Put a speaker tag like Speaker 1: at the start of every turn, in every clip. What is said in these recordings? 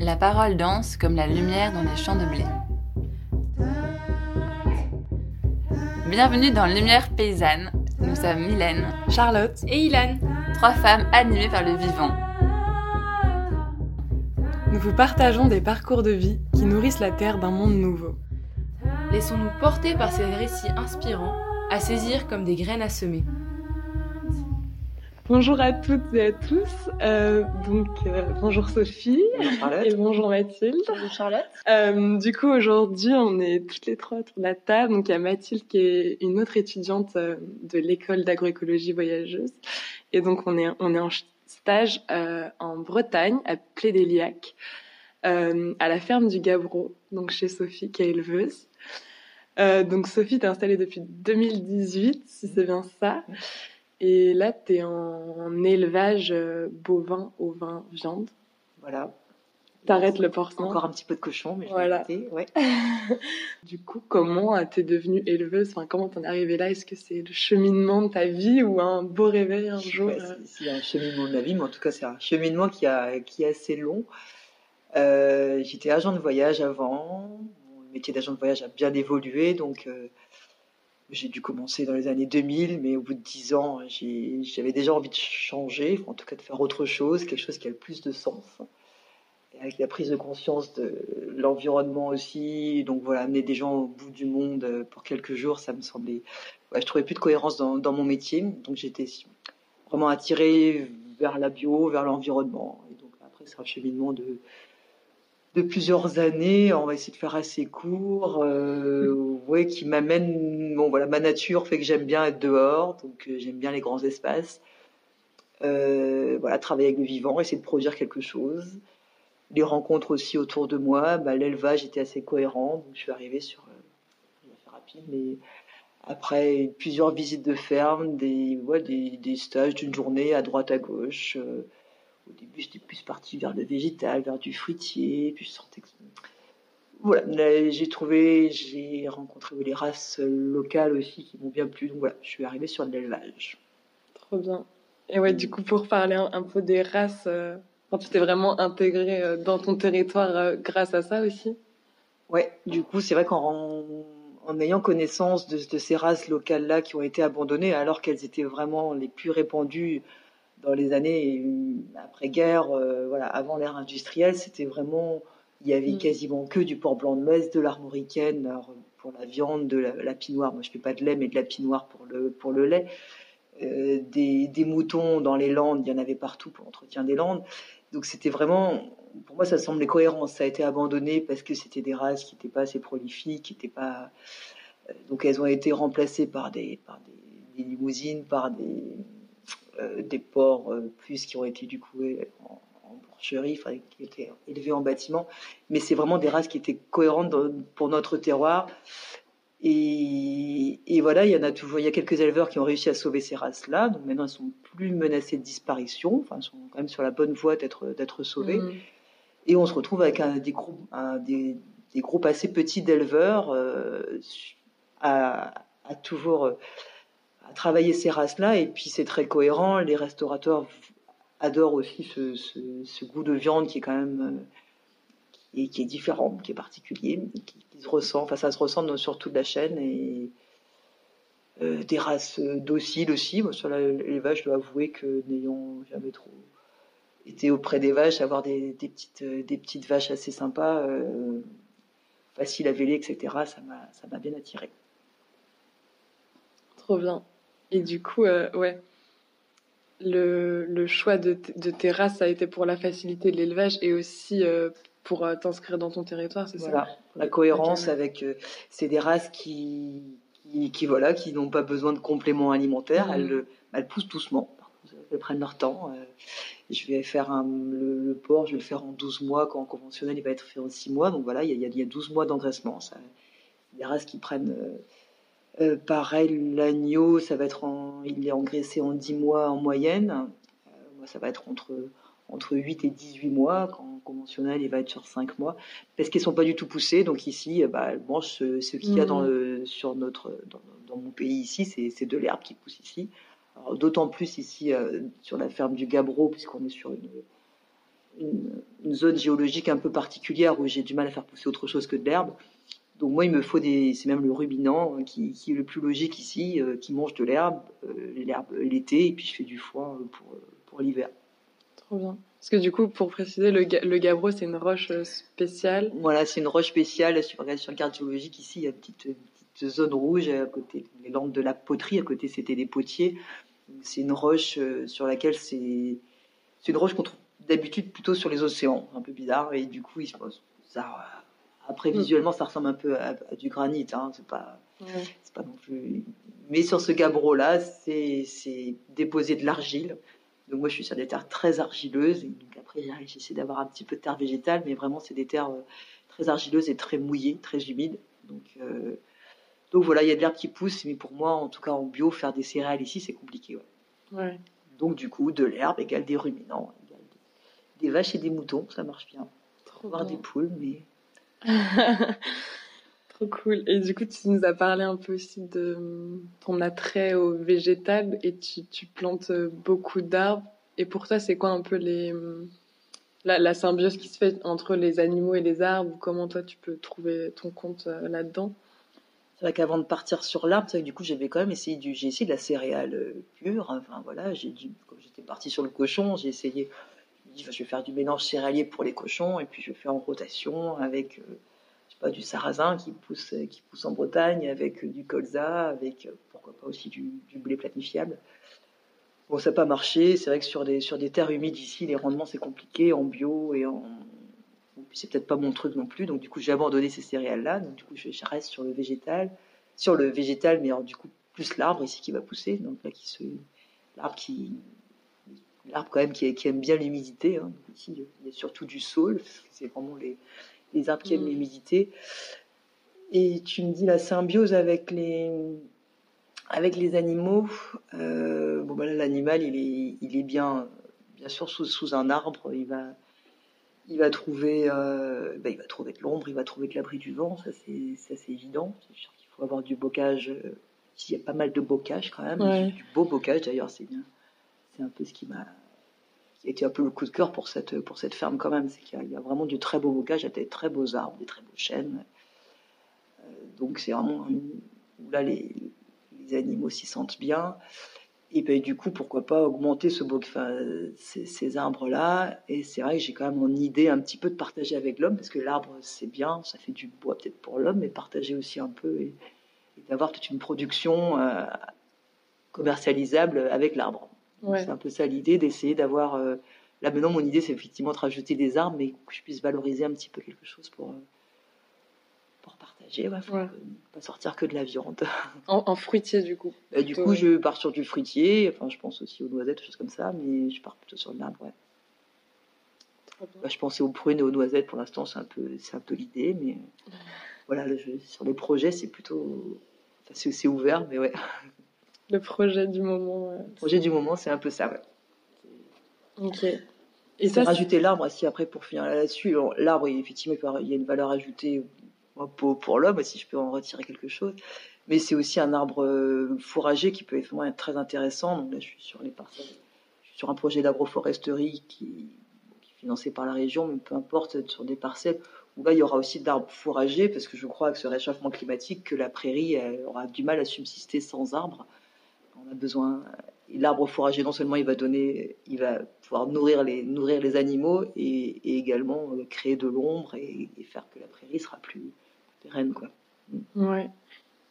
Speaker 1: La parole danse comme la lumière dans les champs de blé. Bienvenue dans Lumière paysanne. Nous sommes Mylène,
Speaker 2: Charlotte
Speaker 3: et Ilan.
Speaker 1: Trois femmes animées par le vivant.
Speaker 2: Nous vous partageons des parcours de vie qui nourrissent la terre d'un monde nouveau.
Speaker 3: Laissons-nous porter par ces récits inspirants à saisir comme des graines à semer.
Speaker 2: Bonjour à toutes et à tous. Euh, donc euh, bonjour Sophie et bonjour Mathilde.
Speaker 4: Bonjour Charlotte.
Speaker 2: Euh, du coup aujourd'hui on est toutes les trois autour de la table. Donc il y a Mathilde qui est une autre étudiante euh, de l'école d'agroécologie voyageuse et donc on est on est en stage euh, en Bretagne à Plédéliac à la ferme du Gabro donc chez Sophie qui est éleveuse. donc Sophie t'es installée depuis 2018 si c'est bien ça. Et là, tu es en, élevage euh, bovin, ovin, viande.
Speaker 4: Voilà.
Speaker 2: T'arrêtes le porcin.
Speaker 4: Encore un petit peu de cochon, mais je
Speaker 2: voilà.
Speaker 4: ouais.
Speaker 2: du coup, comment t'es devenue éleveuse? Enfin, Comment t'en es arrivée là? Est-ce que c'est le cheminement de ta vie ou un beau réveil un jour
Speaker 4: euh? C'est un cheminement de ma vie, mais en tout cas, c'est un cheminement qui, a, qui est assez long. Euh, J'étais agent de voyage avant. Mon métier d'agent de voyage a bien évolué, donc euh, j'ai dû commencer dans les années 2000, mais au bout de 10 ans, j'avais déjà envie de changer, en tout cas de faire autre chose, quelque chose qui a le plus de sens. Avec la prise de conscience de l'environnement aussi, donc voilà, amener des gens au bout du monde pour quelques jours, ça me semblait. Je trouvais plus de cohérence dans, dans mon métier, donc j'étais vraiment attirée vers la bio, vers l'environnement. Et donc après, c'est un cheminement de, de plusieurs années. On va essayer de faire assez court. Euh, ouais, qui m'amène. Bon, voilà, ma nature fait que j'aime bien être dehors, donc euh, j'aime bien les grands espaces. Euh, voilà, travailler avec le vivant, essayer de produire quelque chose. Les rencontres aussi autour de moi, bah, l'élevage était assez cohérent, donc je suis arrivée sur. Euh, rapide, mais après plusieurs visites de ferme, des, ouais, des, des stages d'une journée à droite à gauche. Au début, j'étais plus partie vers le végétal, vers du fruitier, puis je sentais que... Voilà, j'ai trouvé, j'ai rencontré les races locales aussi qui m'ont bien plu, donc voilà, je suis arrivée sur l'élevage.
Speaker 2: Trop bien. Et ouais, du coup, pour parler un, peu des races, euh, tu t'es vraiment intégrée euh, dans ton territoire euh, grâce à ça aussi?
Speaker 4: Ouais, du coup, c'est vrai qu'en en ayant connaissance de, de ces races locales-là qui ont été abandonnées alors qu'elles étaient vraiment les plus répandues dans les années euh, après-guerre, euh, voilà, avant l'ère industrielle, c'était vraiment, il y avait mm. quasiment que du porc blanc de Metz, de l'armoricaine pour la viande, de la, pinoire. Moi, je fais pas de lait, mais de la pinoire pour le pour le lait. Euh, des, des, moutons dans les landes, il y en avait partout pour l'entretien des landes. Donc c'était vraiment, pour moi, ça semblait cohérent. Ça a été abandonné parce que c'était des races qui n'étaient pas assez prolifiques, qui n'étaient pas. Donc elles ont été remplacées par des, par des, des limousines, par des, euh, des porcs euh, plus qui ont été du coup en, en porcherie, qui étaient élevés en bâtiment. Mais c'est vraiment des races qui étaient cohérentes pour notre terroir. Et, voilà, il y en a toujours, il y a quelques éleveurs qui ont réussi à sauver ces races-là. Donc maintenant, elles sont plus menacées de disparition. Enfin, elles sont quand même sur la bonne voie d'être d'être sauvées. Mmh. Et on se retrouve avec un, des groupes, des, groupes assez petits d'éleveurs euh, à, à, toujours à travailler ces races-là. Et puis c'est très cohérent. Les restaurateurs adorent aussi ce, goût de viande qui est quand même euh, qui est, différent, qui est particulier, qui, se ressent. Enfin, ça se ressent sur toute la chaîne et euh, des races dociles aussi. Moi, sur l'élevage, je dois avouer que n'ayant jamais trop été auprès des vaches, avoir des, petites, des petites vaches assez sympas, euh, faciles à véler, etc., ça m'a bien attiré.
Speaker 2: Trop bien. Et du coup, euh, ouais, le, le choix de, de, tes races, ça a été pour la facilité de l'élevage et aussi euh, pour euh, t'inscrire dans ton territoire, c'est
Speaker 4: voilà. ça La cohérence avec. c'est des races qui, qui, voilà, qui n'ont pas besoin de compléments alimentaires. Elles, mmh. elles poussent doucement. Elles prennent leur temps. je vais faire un, le, porc, je vais le faire en 12 mois, quand en conventionnel, il va être fait en 6 mois. Donc voilà, il y a, il y a 12 mois d'engraissement. Des races qui prennent euh, pareil, l'agneau, ça va être en, il est engraissé en 10 mois en moyenne. Euh, moi, ça va être entre, entre 8 et 18 mois. Quand conventionnel, il va être sur 5 mois. Parce qu'ils ne sont pas du tout poussés. Donc ici, euh, bah, elles mangent ce, qu'il y a dans le, sur notre, dans, mon pays ici. C'est de l'herbe qui pousse ici. D'autant plus ici, sur la ferme du Gabro, puisqu'on est sur une, une, zone géologique un peu particulière où j'ai du mal à faire pousser autre chose que de l'herbe. Donc moi, il me faut des, c'est même le ruminant qui, qui, est le plus logique ici, qui mange de l'herbe, l'herbe l'été, et puis je fais du foin pour, pour l'hiver.
Speaker 2: Trop bien. Parce que du coup, pour préciser, le, le gabbro, c'est une roche spéciale.
Speaker 4: Voilà, c'est une roche spéciale. Si vous regardez sur la carte géologique, ici, il y a une petite, petite zone rouge à côté, les landes de la poterie. À côté, c'était des potiers. C'est une roche euh, sur laquelle c'est, c'est une roche qu'on trouve d'habitude plutôt sur les océans. Un peu bizarre. Et du coup, il se pose. Ça, après, mm. visuellement, ça ressemble un peu à, du granit. Hein. C'est pas, c'est pas non plus. Mais sur ce gabbro-là, c'est, c'est déposer de l'argile. Donc moi, je suis sur des terres très argileuses. Et donc après, j'essaie d'avoir un petit peu de terre végétale, mais vraiment, c'est des terres euh, très argileuses et très mouillées, très humides. Donc, euh, donc voilà, il y a de l'herbe qui pousse, mais pour moi, en tout cas en bio, faire des céréales ici, c'est compliqué.
Speaker 2: Ouais.
Speaker 4: Donc du coup, de l'herbe égale des ruminants, égale des, vaches et des moutons, ça marche bien. Trop Voir des poules, mais...
Speaker 2: Trop cool. Et du coup, tu nous as parlé un peu aussi de ton attrait au végétal et tu, plantes beaucoup d'arbres. Et pour toi, c'est quoi un peu les, la, la, symbiose qui se fait entre les animaux et les arbres Comment toi, tu peux trouver ton compte euh, là-dedans?
Speaker 4: C'est vrai qu'avant de partir sur l'arbre, du coup, j'avais quand même essayé du, essayé de la céréale euh, pure. Enfin voilà, j'ai dit, quand j'étais parti sur le cochon, j'ai essayé. Dit, je vais faire du mélange céréalier pour les cochons et puis je fais en rotation avec. Euh, du sarrasin qui pousse, qui pousse en Bretagne, avec du colza, avec pourquoi pas aussi du, blé planifiable. Bon, ça n'a pas marché. C'est vrai que sur des, terres humides ici, les rendements c'est compliqué en bio et en. c'est peut-être pas mon truc non plus. Donc du coup, j'ai abandonné ces céréales-là. Donc du coup, je, reste sur le végétal, sur le végétal, mais du coup plus l'arbre ici qui va pousser. Donc là, qui se, l'arbre qui, l'arbre quand même qui, aime bien l'humidité. Hein. Ici, il y a surtout du saule. C'est vraiment les, les arbres qui aiment mm. l'humidité. Et tu me dis la symbiose avec les, avec les animaux. Euh, bon, ben l'animal, il est, il est bien, bien sûr sous, sous un arbre. Il va, il va trouver, euh, ben, il va trouver de l'ombre, il va trouver de l'abri du vent. Ça, c'est, c'est évident. C'est sûr qu'il faut avoir du bocage. il y a pas mal de bocage quand même. Du beau bocage d'ailleurs, c'est bien. C'est un peu ce qui m'a était un peu le coup de cœur pour cette, pour cette ferme quand même. C'est qu'il y, a vraiment du très beau bocage, il y a des très beaux arbres, des très beaux chênes. Euh, donc c'est vraiment où là les, animaux s'y sentent bien. Et ben, du coup, pourquoi pas augmenter ce beau, enfin, ces, arbres-là. Et c'est vrai que j'ai quand même mon idée un petit peu de partager avec l'homme, parce que l'arbre, c'est bien, ça fait du bois peut-être pour l'homme, mais partager aussi un peu et, d'avoir toute une production euh, commercialisable avec l'arbre. C'est un peu ça l'idée, d'essayer d'avoir. Euh, là maintenant, mon idée, c'est effectivement de rajouter des arbres, mais que je puisse valoriser un petit peu quelque chose pour, euh, pour partager. Ouais, pas sortir que de la viande.
Speaker 2: En, fruitier, du coup.
Speaker 4: Bah, du coup, je pars sur du fruitier. Enfin, je pense aussi aux noisettes, des choses comme ça, mais je pars plutôt sur de l'arbre. Bah, je pensais aux prunes et aux noisettes pour l'instant, c'est un peu, c'est un peu l'idée, mais voilà, sur les projets, c'est plutôt, enfin, c'est ouvert, mais ouais.
Speaker 2: Le projet du moment.
Speaker 4: Le projet du moment, c'est un peu ça, ouais.
Speaker 2: Ok.
Speaker 4: Et ça, rajouter l'arbre aussi après pour finir là-dessus. L'arbre, effectivement, il y a une valeur ajoutée pour, pour l'homme, si je peux en retirer quelque chose. Mais c'est aussi un arbre euh, fourrager qui peut effectivement être très intéressant. Donc là, je suis sur les parcelles. Je suis sur un projet d'agroforesterie qui, qui, est financé par la région, mais peu importe, sur des parcelles où là, il y aura aussi d'arbres fourragers, parce que je crois que ce réchauffement climatique, que la prairie aura du mal à subsister sans arbres on a besoin. L'arbre fourrager, non seulement il va donner, il va pouvoir nourrir les, nourrir les animaux et, également euh, créer de l'ombre et, faire que la prairie sera plus pérenne, quoi.
Speaker 2: Mm. Ouais.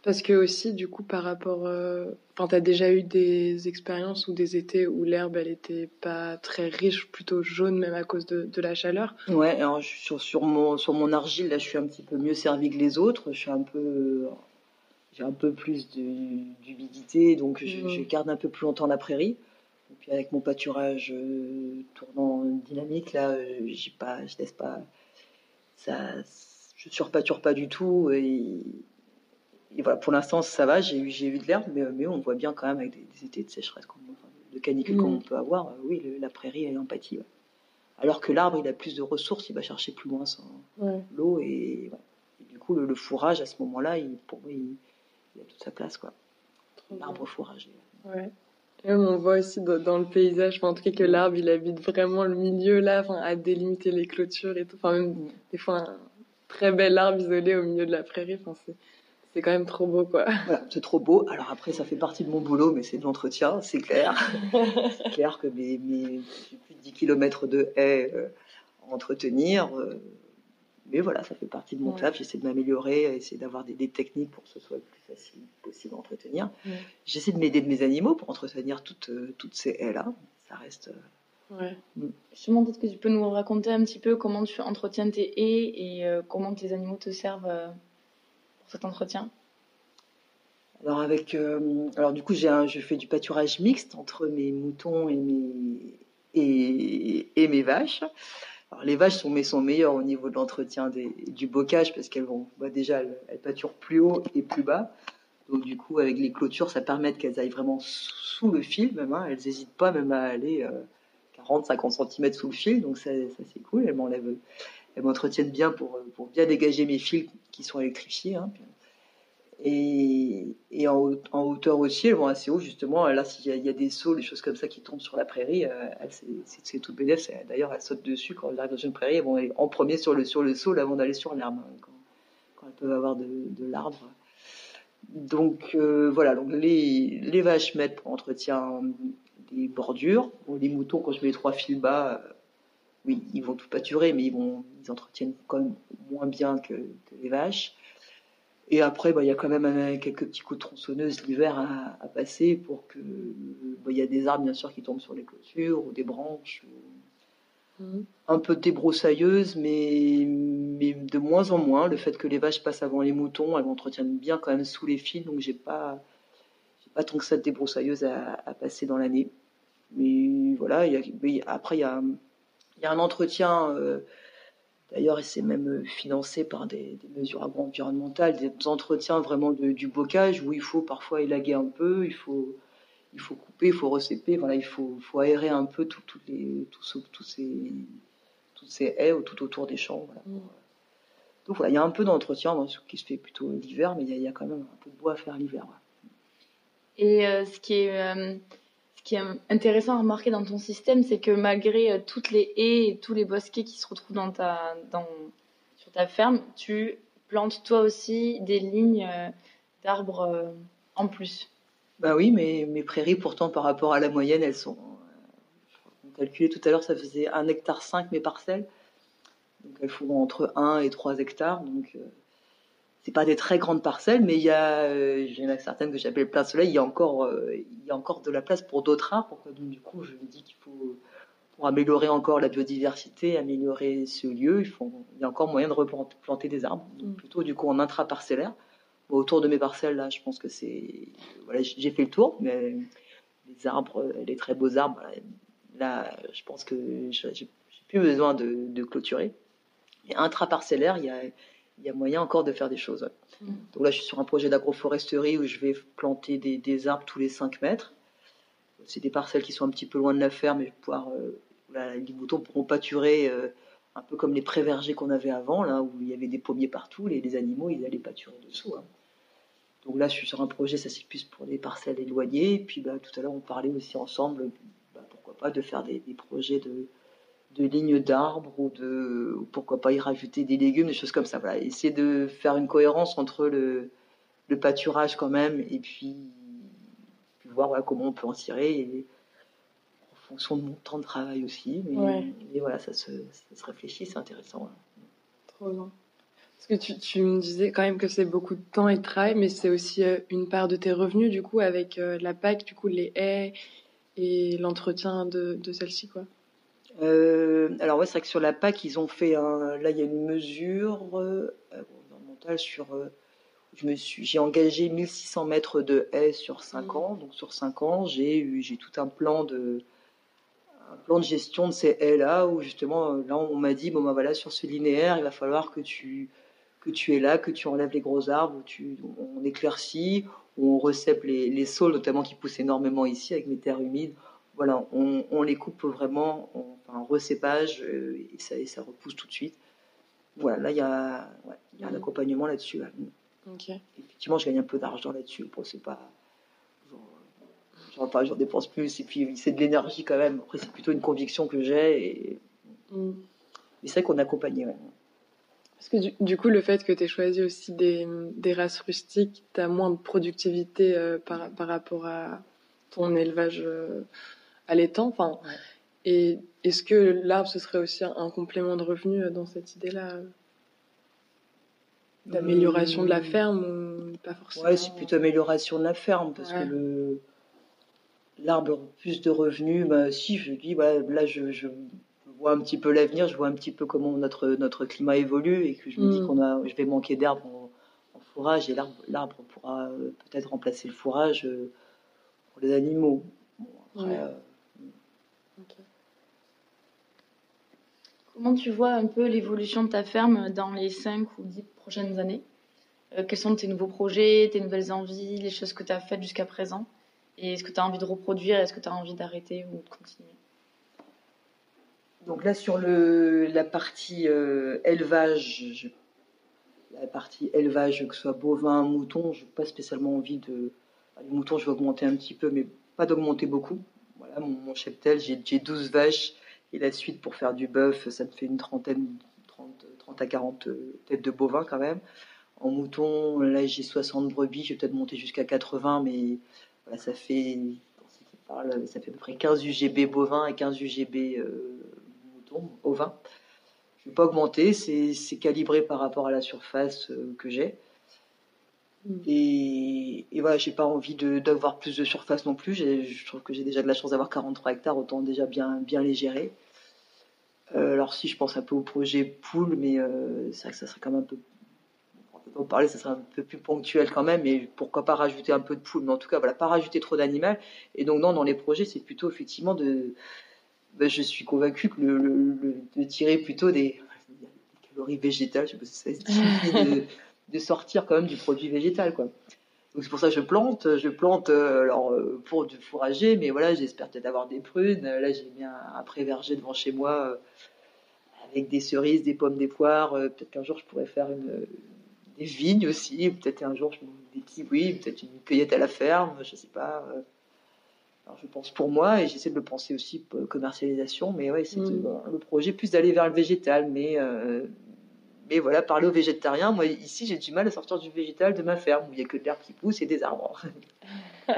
Speaker 2: Parce que aussi, du coup, par rapport, euh... enfin, t'as déjà eu des expériences ou des étés où l'herbe, elle était pas très riche, plutôt jaune, même à cause de, de la chaleur?
Speaker 4: Ouais. Alors sur, sur mon sur mon argile, là, je suis un petit peu mieux servi que les autres. Je suis un peu j'ai un peu plus d'humidité, donc je, garde un peu plus longtemps la prairie. Et puis avec mon pâturage euh, tournant dynamique, là, euh, j'ai pas, je laisse pas, ça, je surpâture pas du tout. Et, voilà, pour l'instant, ça va, j'ai eu, eu de l'herbe, mais, mais, on voit bien quand même avec des, étés de sécheresse, de canicule comme mm. on peut avoir, euh, oui, la prairie, elle empathie. Alors que l'arbre, il a plus de ressources, il va chercher plus loin l'eau et, du coup, le, fourrage à ce moment-là, il, pour moi, il, il a toute sa place, quoi. L'arbre fourragé.
Speaker 2: Ouais. on voit aussi dans, le paysage, en tout cas que l'arbre il habite vraiment le milieu là, à délimiter les clôtures et tout. Enfin, même des fois un très bel arbre isolé au milieu de la prairie. Enfin, c'est quand même trop beau, quoi.
Speaker 4: Voilà, c'est trop beau. Alors après, ça fait partie de mon boulot, mais c'est de l'entretien, c'est clair. c'est clair que mes, plus de 10 km de haies euh, à entretenir. Euh, mais voilà, ça fait partie de mon taf. J'essaie de m'améliorer, essayer d'avoir des, techniques pour que ce soit le plus facile possible à entretenir. J'essaie de m'aider de mes animaux pour entretenir toutes, euh, toutes ces haies-là. Ça reste.
Speaker 5: Ouais. Mm. Justement, peut-être que tu peux nous raconter un petit peu comment tu entretiens tes haies et comment tes animaux te servent cet entretien
Speaker 4: alors avec, euh, alors du coup j'ai je fais du pâturage mixte entre mes moutons et mes et, et mes vaches. Alors les vaches sont mes sont meilleures au niveau de l'entretien du bocage parce qu'elles vont bah, déjà elles, pâturent plus haut et plus bas. Donc du coup avec les clôtures ça permet qu'elles aillent vraiment sous le fil même. Hein. Elles n'hésitent pas même à aller 40-50 euh, cm sous le fil donc ça, c'est cool. Elles m'entretiennent bien pour, pour bien dégager mes fils qui sont électrifiés. Hein. Et, en, hauteur aussi, elles vont assez haut, justement. Là, s'il y, a des sauts, des choses comme ça qui tombent sur la prairie, euh, c'est tout bénéf. D'ailleurs, elles sautent dessus quand elles arrivent dans une prairie. Elles vont aller en premier sur le, sur le saut avant d'aller sur l'herbe, hein, quand, elles peuvent avoir de, l'arbre. Donc euh, voilà, donc les, les vaches mettent pour entretien des bordures. Les moutons, quand je mets les trois fils bas, euh, oui, ils vont tout pâturer, mais ils, vont, ils entretiennent quand même moins bien que, les vaches. Et après, bah, il y a quand même euh, quelques petits coups de tronçonneuse l'hiver à, passer pour que. Bah, il y a des arbres, bien sûr, qui tombent sur les clôtures ou des branches. Mhm. Un peu de débroussailleuse, mais, mais de moins en moins. Le fait que les vaches passent avant les moutons, elles m'entretiennent bien quand même sous les fils, donc j'ai pas, pas tant que ça de débroussailleuse à, passer dans l'année. Mais voilà, après, il y a il y a un entretien, euh, d'ailleurs, c'est même euh, financé par des, mesures environnementales, des entretiens vraiment du bocage où il faut parfois élaguer un peu, il faut, il faut couper, il faut recéper, voilà, il faut, faut aérer un peu tout, les, tous ces, toutes ces haies tout autour des champs. Mm. Donc voilà, il y a un peu d'entretien qui se fait plutôt l'hiver, mais il y, a, quand même un peu de bois à faire l'hiver.
Speaker 5: Et euh, ce qui est ce qui est intéressant à remarquer dans ton système, c'est que malgré euh, toutes les haies et tous les bosquets qui se retrouvent sur ta ferme, tu plantes toi aussi des lignes euh, d'arbres euh, en plus.
Speaker 4: Bah oui, mais mes prairies, pourtant, par rapport à la moyenne, elles sont. On calculait tout à l'heure, ça faisait 1 hectare 5 mes parcelles. Donc elles font entre 1 et 3 hectares. C'est pas des très grandes parcelles, mais il y a, euh, ai certaines que j'appelle plein soleil, il y a encore, euh, il y a encore de la place pour d'autres arbres. Donc, du coup, je me dis qu'il faut, pour améliorer encore la biodiversité, améliorer ce lieu, il, faut, il y a encore moyen de replanter des arbres. Donc, mm. plutôt, du coup, en intraparcellaire. Bon, autour de mes parcelles, là, je pense que c'est, voilà, j'ai fait le tour, mais les arbres, les très beaux arbres, là, je pense que j'ai plus besoin de, de clôturer. Et intraparcellaire, il y a, il y a moyen encore de faire des choses. Mm. Donc là, je suis sur un projet d'agroforesterie où je vais planter des, arbres tous les 5 mètres. C'est des parcelles qui sont un petit peu loin de la ferme et pouvoir, euh, les moutons pourront pâturer euh, un peu comme les pré-vergers qu'on avait avant, là où il y avait des pommiers partout, les, les animaux ils allaient pâturer dessous. Hein. Donc là, je suis sur un projet, ça c'est plus pour des parcelles éloignées. Et puis bah, tout à l'heure, on parlait aussi ensemble, bah, pourquoi pas, de faire des projets de, de lignes d'arbres ou de pourquoi pas y rajouter des légumes, des choses comme ça. Voilà, essayer de faire une cohérence entre le, le pâturage quand même et puis, voir comment on peut en tirer en fonction de mon temps de travail aussi. Mais, voilà, ça se, se réfléchit, c'est intéressant.
Speaker 2: Trop bien. Parce que tu, tu, me disais quand même que c'est beaucoup de temps et de travail, mais c'est aussi euh, une part de tes revenus, du coup, avec euh, la PAC, du coup, les haies et l'entretien de, de celle-ci, quoi.
Speaker 4: Euh, alors ouais, c'est vrai que sur la PAC, ils ont fait un, là il y a une mesure euh, environnementale sur, euh, je me suis, j'ai engagé 1600 mètres de haies sur 5 mmh. ans, donc sur 5 ans, j'ai eu, j'ai tout un plan de, un plan de gestion de ces haies là où justement là on m'a dit bon ben voilà sur ce linéaire il va falloir que tu que tu es là, que tu enlèves les gros arbres, tu, on éclaircit, on recèpe les, les saules notamment qui poussent énormément ici avec mes terres humides voilà, on, les coupe vraiment, en recépage, euh, et, ça, ça repousse tout de suite. Voilà, là, il y a, un mhm. accompagnement là-dessus. Effectivement, je gagne un peu d'argent là-dessus. Bon, c'est pas. j'en dépense plus. Et puis, c'est de l'énergie quand même. Après, c'est plutôt une conviction que j'ai. Et...
Speaker 2: Mm.
Speaker 4: Mais c'est vrai qu'on accompagne. Ouais.
Speaker 2: Parce que du, du, coup, le fait que tu aies choisi aussi des, des races rustiques, tu as moins de productivité euh, par, par, rapport à ton élevage euh, allaitant. Enfin,
Speaker 4: Ouais.
Speaker 2: Et est-ce que l'arbre, ce serait aussi un, complément de revenu euh, dans cette idée-là euh, D'amélioration de la
Speaker 4: Hum,
Speaker 2: ferme ou pas forcément
Speaker 4: Ouais, c'est plutôt amélioration de la ferme parce
Speaker 2: Ouais.
Speaker 4: que le l'arbre plus de revenus, bah si je dis bah, là je, je vois un petit peu l'avenir, je vois un petit peu comment notre notre climat évolue et que je me dis
Speaker 2: Mm.
Speaker 4: qu'on a je vais manquer d'herbe en, en fourrage et l'arbre l'arbre pourra euh, peut-être remplacer le fourrage euh, pour les animaux. Bon, après,
Speaker 2: Ouais.
Speaker 4: euh,
Speaker 2: Ok.
Speaker 5: Comment tu vois un peu l'évolution de ta ferme dans les 5 ou 10 prochaines années? Euh, Quels sont tes nouveaux projets, tes nouvelles envies, les choses que tu as faites jusqu'à présent? Et est-ce que tu as envie de reproduire? Est-ce que tu as envie d'arrêter ou de continuer?
Speaker 4: Donc là, sur la partie euh, élevage, la partie élevage, que ce soit bovin, mouton, je n'ai pas spécialement envie de. Les moutons, je vais augmenter un petit peu, mais pas d'augmenter beaucoup. Voilà, mon, mon cheptel, j'ai 12 vaches, et la suite pour faire du bœuf, ça me fait une trentaine, 30, 30 à 40 euh, têtes de bovins quand même. En mouton, là, j'ai 60 brebis, je vais peut-être monter jusqu'à 80, mais voilà, ça fait. Ça fait à peu près 15 UGB bovins et 15 UGB euh, moutons, ovins. Je ne vais pas augmenter, c'est c'est calibré par rapport à la surface euh, que j'ai.
Speaker 2: Mm.
Speaker 4: Et, et voilà, j'ai pas envie d'avoir plus de surface non plus. Je trouve que j'ai déjà de la chance d'avoir 43 hectares, autant déjà bien, bien les gérer. Euh, alors si je pense un peu au projet poule, mais euh, c'est vrai que ça serait quand même un peu, on peut pas en parler, ça serait un peu plus ponctuel quand même, mais pourquoi pas rajouter un peu de poule, mais en tout cas, voilà, pas rajouter trop d'animal. Et donc non, dans les projets, c'est plutôt effectivement de, ben, je suis convaincue que le, le- le- de tirer plutôt des, des calories végétales, je sais pas si ça se dit, de, de sortir quand même du produit végétal, quoi. Donc c'est pour ça que je plante, je plante euh, alors euh, pour du fourrager, mais voilà, j'espère peut-être avoir des prunes. Là, j'ai mis un, un pré-verger devant chez moi euh, avec des cerises, des pommes, des poires. Peut-être qu'un jour je pourrais faire une, des vignes aussi. Peut-être un jour je des kiwis, peut-être une cueillette à la ferme, je sais pas. Alors je pense pour moi et j'essaie de le penser aussi pour commercialisation, mais ouais, c'est
Speaker 2: Mm.
Speaker 4: le projet plus d'aller vers le végétal, mais mais voilà, parler aux végétariens, moi ici j'ai du mal à sortir du végétal de ma ferme où il n'y a que de l'herbe qui pousse et des arbres.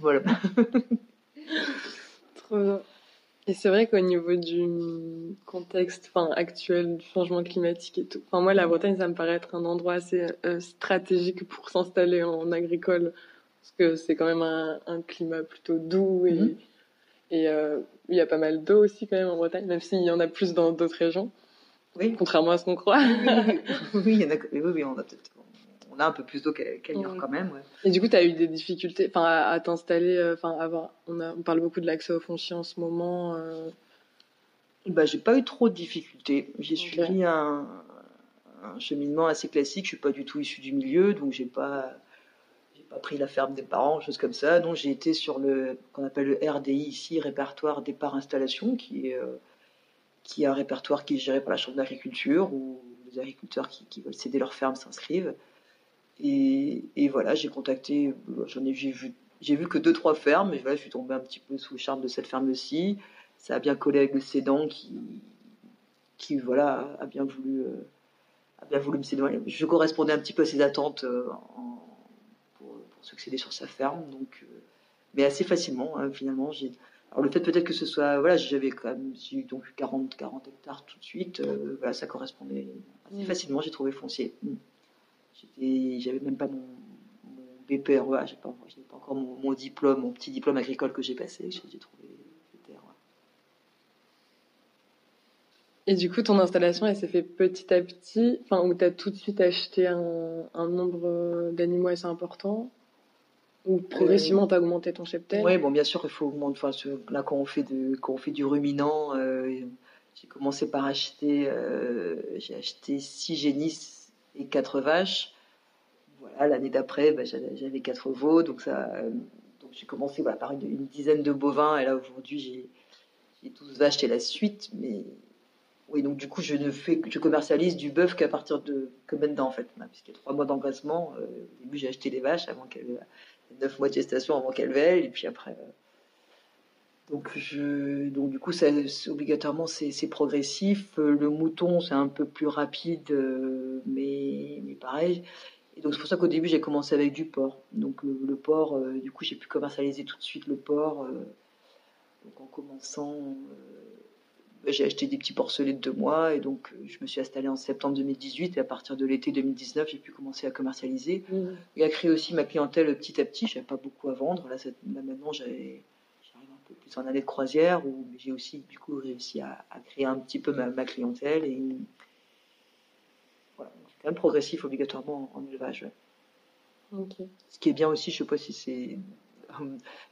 Speaker 4: voilà.
Speaker 2: Trop bien. Et c'est vrai qu'au niveau du contexte enfin, actuel, du changement climatique et tout, enfin, moi, la Bretagne, ça me paraît être un endroit assez euh, stratégique pour s'installer en agricole, parce que c'est quand même un, un climat plutôt doux et
Speaker 4: Mhm.
Speaker 2: et, euh, il y a pas mal d'eau aussi quand même en Bretagne, même s'il y en a plus dans d'autres régions,
Speaker 4: Oui,
Speaker 2: contrairement à ce qu'on croit.
Speaker 4: oui, il y en a, oui, oui, on a peut-être, on a un peu plus d'eau qu'ailleurs
Speaker 2: Mm.
Speaker 4: quand même. ouais.
Speaker 2: Et du coup, tu as eu des difficultés enfin, à, à t'installer, euh, enfin, avoir, on, a, on parle beaucoup de l'accès au foncier en ce moment. euh,
Speaker 4: Bah, j'ai pas eu trop de difficultés. J'ai suivi un, un cheminement assez classique. Je suis pas du tout issu du milieu, donc j'ai pas, j'ai pas pris la ferme des parents, choses comme ça. Donc j'ai été sur le qu'on appelle le RDI ici, répertoire départ installation, qui est euh, qui est un répertoire qui est géré par la chambre d'agriculture où les agriculteurs qui, veulent céder leur ferme s'inscrivent. Et, voilà, j'ai contacté, j'en ai j'ai vu, j'ai vu que deux trois fermes, et voilà, je suis tombée un petit peu sous le charme de cette ferme-ci. Ça a bien collé avec le cédant qui, qui voilà, a bien voulu, euh, a bien voulu me céder. Je correspondais un petit peu à ses attentes euh, pour, pour succéder sur sa ferme, donc, euh, mais assez facilement hein, finalement. Alors le fait peut-être que ce soit, voilà, j'avais quand même, j'ai eu donc 40, 40 hectares tout de suite, euh, voilà, ça correspondait assez
Speaker 2: Mm.
Speaker 4: facilement. J'ai trouvé foncier. Mm. J'avais même pas mon, mon BPR, voilà, j'ai pas, pas encore mon, mon diplôme, mon petit diplôme agricole que j'ai passé. J'ai, trouvé terres. ouais.
Speaker 2: Et du coup, ton installation, elle s'est fait petit à petit, enfin, où tu as tout de suite acheté un, un nombre d'animaux assez important, ou progressivement tu as augmenté ton cheptel.
Speaker 4: Oui, bon, bien sûr, il faut augmenter. Enfin, là, quand on fait, de, quand on fait du ruminant, euh, j'ai commencé par acheter, euh, j'ai acheté 6 génisses et 4 vaches. Voilà, l'année d'après, bah, j'avais j'avais 4 veaux, donc ça, euh, donc j'ai commencé voilà, par une, une dizaine de bovins, et là aujourd'hui j'ai j'ai 12 vaches et la suite, mais oui, donc du coup je ne fais, je commercialise du bœuf qu'à partir de que maintenant en fait, puisqu'il y a 3 mois d'engraissement. euh, au début j'ai acheté les vaches avant qu'elles neuf mois de gestation avant qu'elle veille, et puis après. Donc, je, donc du coup, ça, obligatoirement, c'est progressif. Le mouton, c'est un peu plus rapide, mais, mais pareil. Et donc c'est pour ça qu'au début j'ai commencé avec du porc. Donc le, porc, euh, du coup j'ai pu commercialiser tout de suite le porc. Euh, donc en commençant, euh, j'ai acheté des petits porcelets de deux mois et donc je me suis installée en septembre 2018 et à partir de l'été 2019 j'ai pu commencer à commercialiser mmh. et à créer aussi ma clientèle petit à petit. J'avais pas beaucoup à vendre. Là, maintenant j'arrive un peu plus en année de croisière où j'ai aussi du coup réussi à, créer un petit peu ma, ma clientèle et progressif obligatoirement en, élevage. Ce qui est bien aussi, je sais pas si c'est.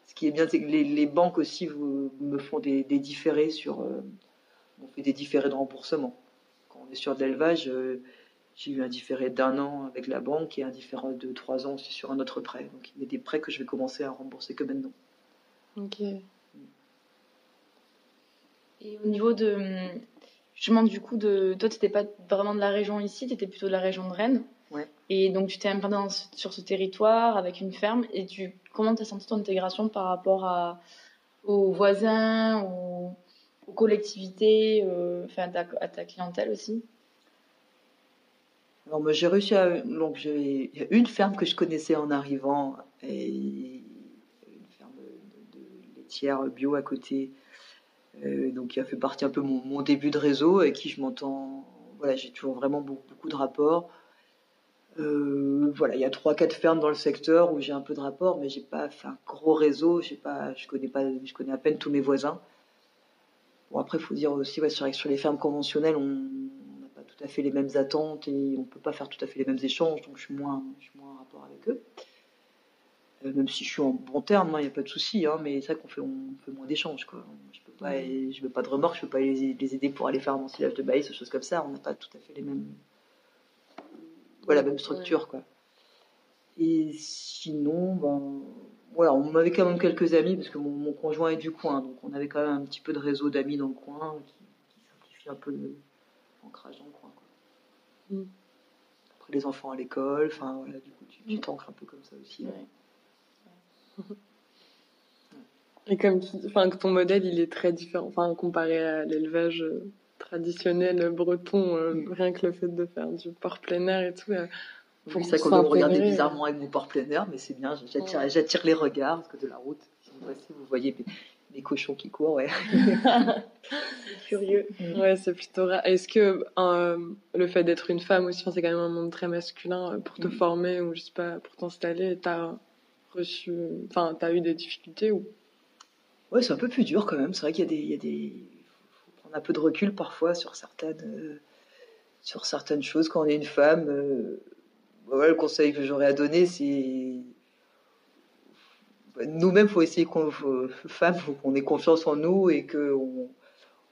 Speaker 4: Ce qui est bien, c'est que les, banques aussi vous, me font des, différés sur. Euh, on fait des différés de remboursement. Quand on est sur de l'élevage, euh, j'ai eu un différé d'un an avec la banque et un différé de trois ans aussi sur un autre prêt. Donc il y a des prêts que je vais commencer à rembourser que maintenant.
Speaker 5: Ok. Et au niveau de, justement, du coup, de... toi, tu n'étais pas vraiment de la région ici, tu étais plutôt de la région de Rennes.
Speaker 4: Ouais.
Speaker 5: Et donc, tu t'es implanté sur ce territoire avec une ferme. Et tu... comment tu as senti ton intégration par rapport à... aux voisins, aux, collectivités, euh, enfin, à, ta... clientèle aussi
Speaker 4: alors moi j'ai réussi à donc j'ai y a une ferme que je connaissais en arrivant et une ferme de, laitière bio à côté euh, donc qui a fait partie un peu mon, mon début de réseau avec qui je m'entends. Voilà, j'ai toujours vraiment beaucoup, de rapports. Euh, voilà, il y a trois, quatre fermes dans le secteur où j'ai un peu de rapport, mais j'ai pas fait un gros réseau. Pas, je connais pas, je connais à peine tous mes voisins. Bon après, il faut dire aussi, ouais, sur, sur les fermes conventionnelles, on n'a pas tout à fait les mêmes attentes et on peut pas faire tout à fait les mêmes échanges, donc je suis moins, je suis moins en rapport avec eux. Euh, même si je suis en bon terme, il hein, n'y a pas de souci, hein, mais c'est vrai qu'on fait, on fait moins d'échanges, quoi je veux pas de remorque, je veux pas les, aider pour aller faire un ensilage de baïs, des choses comme ça. On n'a pas tout à fait les mêmes, voilà, la même structure, quoi. Et sinon, ben, voilà, on avait quand même quelques amis parce que mon, conjoint est du coin, donc on avait quand même un petit peu de réseau d'amis dans le coin qui, simplifie un peu l'ancrage dans le coin. Quoi. Mm. Après les enfants à l'école, enfin voilà, du coup tu, tu t'ancres un peu comme ça aussi.
Speaker 2: Et comme tu dis, ton modèle, il est très différent, enfin, comparé à l'élevage euh, traditionnel breton, euh, rien que le fait de faire du porc plein air et tout. Euh,
Speaker 4: c'est ça qu'on me regarder bizarrement avec mon porc plein air, mais c'est bien, j'attire, j'attire les regards, parce que de la route, vous voyez mes, cochons qui courent, ouais.
Speaker 5: curieux.
Speaker 2: Mm. Ouais, c'est plutôt rare. Est-ce que le fait d'être une femme aussi, c'est quand même un monde très masculin pour te mm. former ou je sais pas, pour t'installer, t'as reçu, enfin, t'as eu des difficultés ou?
Speaker 4: Ouais, c'est un peu plus dur quand même. C'est vrai qu'il y a des, il y a des, faut prendre un peu de recul parfois sur certaines, euh, sur certaines choses quand on est une femme. Euh, le conseil que j'aurais à donner, c'est bah, nous-mêmes, faut essayer qu'on, ait confiance en nous et qu'on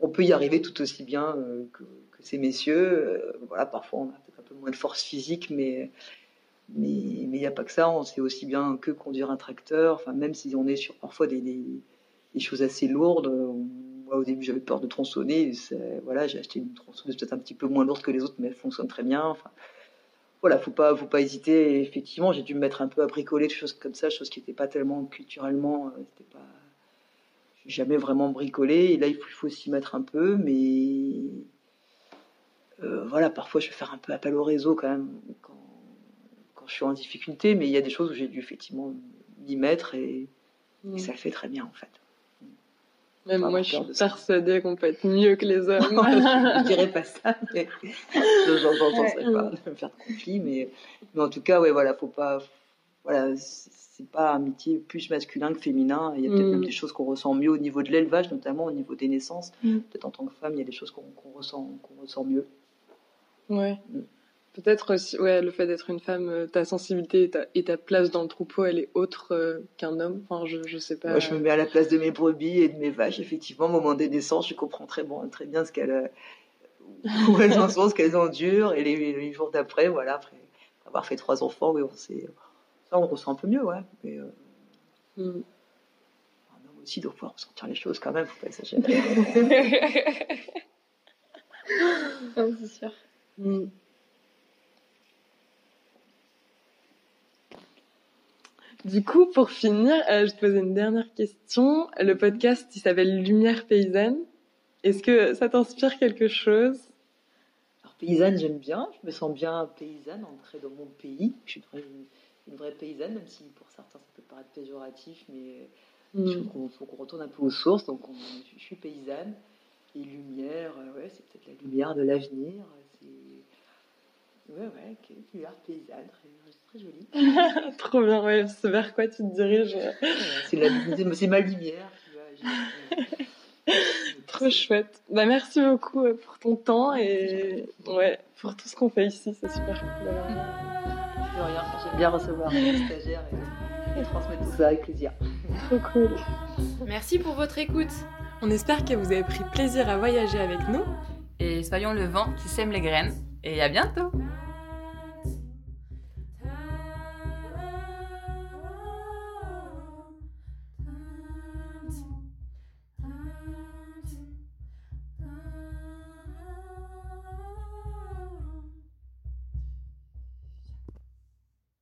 Speaker 4: on peut y arriver tout aussi bien euh, que, ces messieurs. voilà, parfois on a peut-être un peu moins de force physique, mais il n'y a pas que ça. On sait aussi bien que conduire un tracteur. Enfin, même si on est sur parfois des choses assez lourdes. Moi, au début, j'avais peur de tronçonner. Voilà, j'ai acheté une tronçonneuse peut-être un petit peu moins lourde que les autres, mais elle fonctionne très bien. Voilà, faut pas, faut pas hésiter. effectivement, j'ai dû me mettre un peu à bricoler, des choses comme ça, choses qui n'étaient pas tellement culturellement, euh, c'était pas, jamais vraiment bricolé. Et là, il faut, s'y mettre un peu, mais euh, voilà, parfois, je vais faire un peu appel au réseau quand même quand, quand je suis en difficulté, mais il y a des choses où j'ai dû effectivement m'y mettre et, et mm. ça le fait très bien en fait.
Speaker 2: Même moi, je suis persuadée qu'on peut être mieux que les hommes.
Speaker 4: je dirais pas ça, mais de temps en temps, pas de me faire de conflit, mais, mais en tout cas, ouais, voilà, faut pas, voilà, c'est pas un métier plus masculin que féminin. Il y a peut-être même mm. des choses qu'on ressent mieux au niveau de l'élevage, notamment au niveau des naissances. Mm. Peut-être en tant que femme, il y a des choses qu'on ressent, qu'on ressent mieux.
Speaker 2: Ouais. Mm. Peut-être aussi, ouais, le fait d'être une femme, euh, ta sensibilité et ta, place dans le troupeau, elle est autre euh, qu'un homme. Enfin, je, je sais pas.
Speaker 4: Moi, je me mets à la place de mes brebis et de mes vaches. Effectivement, au moment des naissances, je comprends très, bon, très bien ce qu'elles, euh, où elles en sont, ce qu'elles endurent. Et les, jours d'après, voilà, après avoir fait trois enfants, oui, on sait, ça, on ressent un peu mieux, ouais. Mais, mm. Un homme aussi doit pouvoir ressentir les choses quand même, faut pas exagérer.
Speaker 5: c'est sûr. Mm.
Speaker 2: Du coup, pour finir, euh, je te posais une dernière question. Le podcast, il s'appelle Lumière paysanne. Est-ce que ça t'inspire quelque chose?
Speaker 4: Alors, paysanne, j'aime bien. Je me sens bien paysanne, ancrée dans mon pays. Je suis une, une vraie paysanne, même si pour certains ça peut paraître péjoratif, mais
Speaker 2: Hmm.
Speaker 4: il faut qu'on retourne un peu aux sources. Donc, on- je suis paysanne. Et lumière, euh, ouais, c'est peut-être la lumière de l'avenir. Paysanne, très, très jolie.
Speaker 2: Trop bien, ouais. C'est vers quoi tu te diriges
Speaker 4: c'est la- c'est- c'est ma lumière. tu vois, j'ai-
Speaker 2: Trop chouette. Bah, merci beaucoup euh, pour ton temps et ouais, pour tout ce qu'on fait ici. C'est super cool. d'avoir-
Speaker 4: De rien, j'aime bien recevoir les stagiaires et, et transmettre tout ça avec plaisir.
Speaker 2: Trop cool.
Speaker 3: Merci pour votre écoute.
Speaker 2: On espère que vous avez pris plaisir à voyager avec nous.
Speaker 1: Et soyons le vent qui sème les graines. Et à bientôt